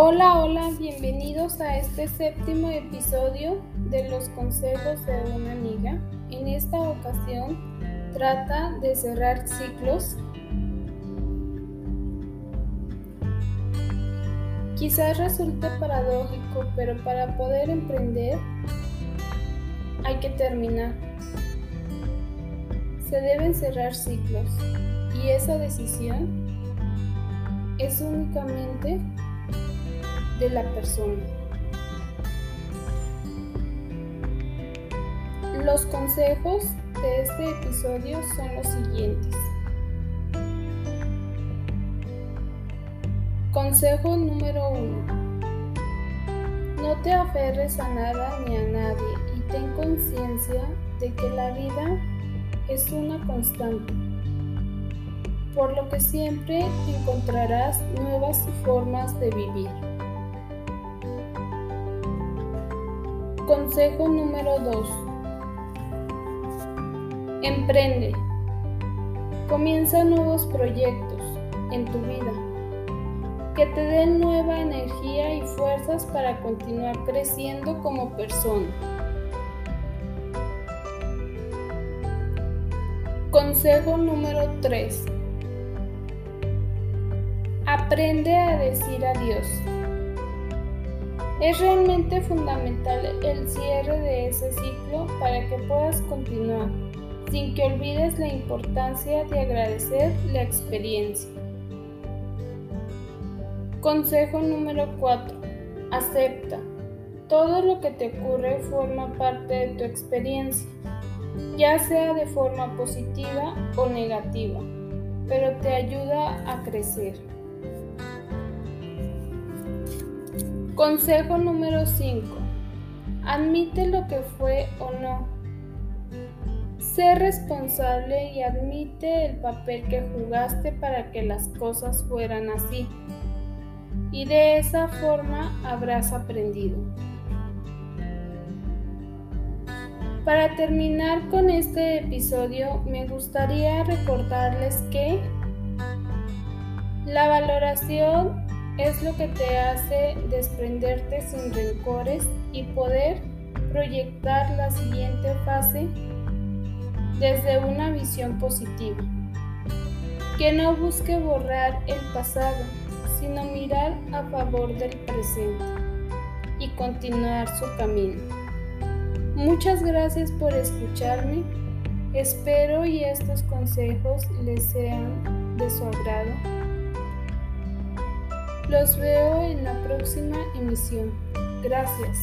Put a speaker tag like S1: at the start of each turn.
S1: Hola, hola, bienvenidos a este séptimo episodio de los consejos de una amiga. En esta ocasión trata de cerrar ciclos. Quizás resulte paradójico, pero para poder emprender hay que terminar. Se deben cerrar ciclos y esa decisión es únicamente de la persona. Los consejos de este episodio son los siguientes. Consejo número 1. No te aferres a nada ni a nadie y ten conciencia de que la vida es una constante, por lo que siempre encontrarás nuevas formas de vivir. Consejo número 2. Emprende. Comienza nuevos proyectos en tu vida que te den nueva energía y fuerzas para continuar creciendo como persona. Consejo número 3. Aprende a decir adiós. Es realmente fundamental el cierre de ese ciclo para que puedas continuar, sin que olvides la importancia de agradecer la experiencia. Consejo número 4. Acepta. Todo lo que te ocurre forma parte de tu experiencia, ya sea de forma positiva o negativa, pero te ayuda a crecer. Consejo número 5. Admite lo que fue o no. Sé responsable y admite el papel que jugaste para que las cosas fueran así. Y de esa forma habrás aprendido. Para terminar con este episodio, me gustaría recordarles que la valoración es lo que te hace desprenderte sin rencores y poder proyectar la siguiente fase desde una visión positiva. Que no busque borrar el pasado, sino mirar a favor del presente y continuar su camino. Muchas gracias por escucharme. Espero y estos consejos les sean de su agrado los veo en la próxima emisión. Gracias.